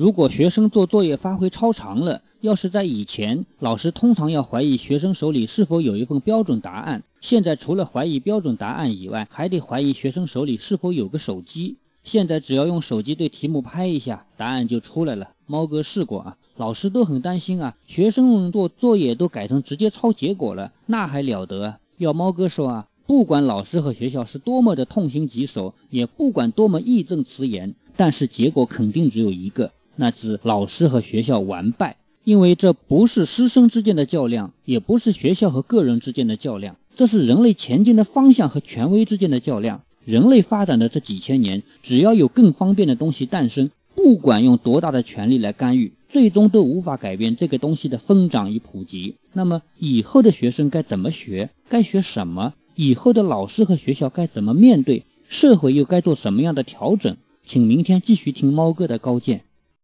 如果学生做作业发挥超常了，要是在以前，老师通常要怀疑学生手里是否有一份标准答案。现在除了怀疑标准答案以外，还得怀疑学生手里是否有个手机。现在只要用手机对题目拍一下，答案就出来了。猫哥试过啊，老师都很担心啊，学生们做作业都改成直接抄结果了，那还了得？要猫哥说啊，不管老师和学校是多么的痛心疾首，也不管多么义正辞严，但是结果肯定只有一个。那是老师和学校完败，因为这不是师生之间的较量，也不是学校和个人之间的较量，这是人类前进的方向和权威之间的较量。人类发展的这几千年，只要有更方便的东西诞生，不管用多大的权力来干预，最终都无法改变这个东西的疯长与普及。那么以后的学生该怎么学？该学什么？以后的老师和学校该怎么面对？社会又该做什么样的调整？请明天继续听猫哥的高见。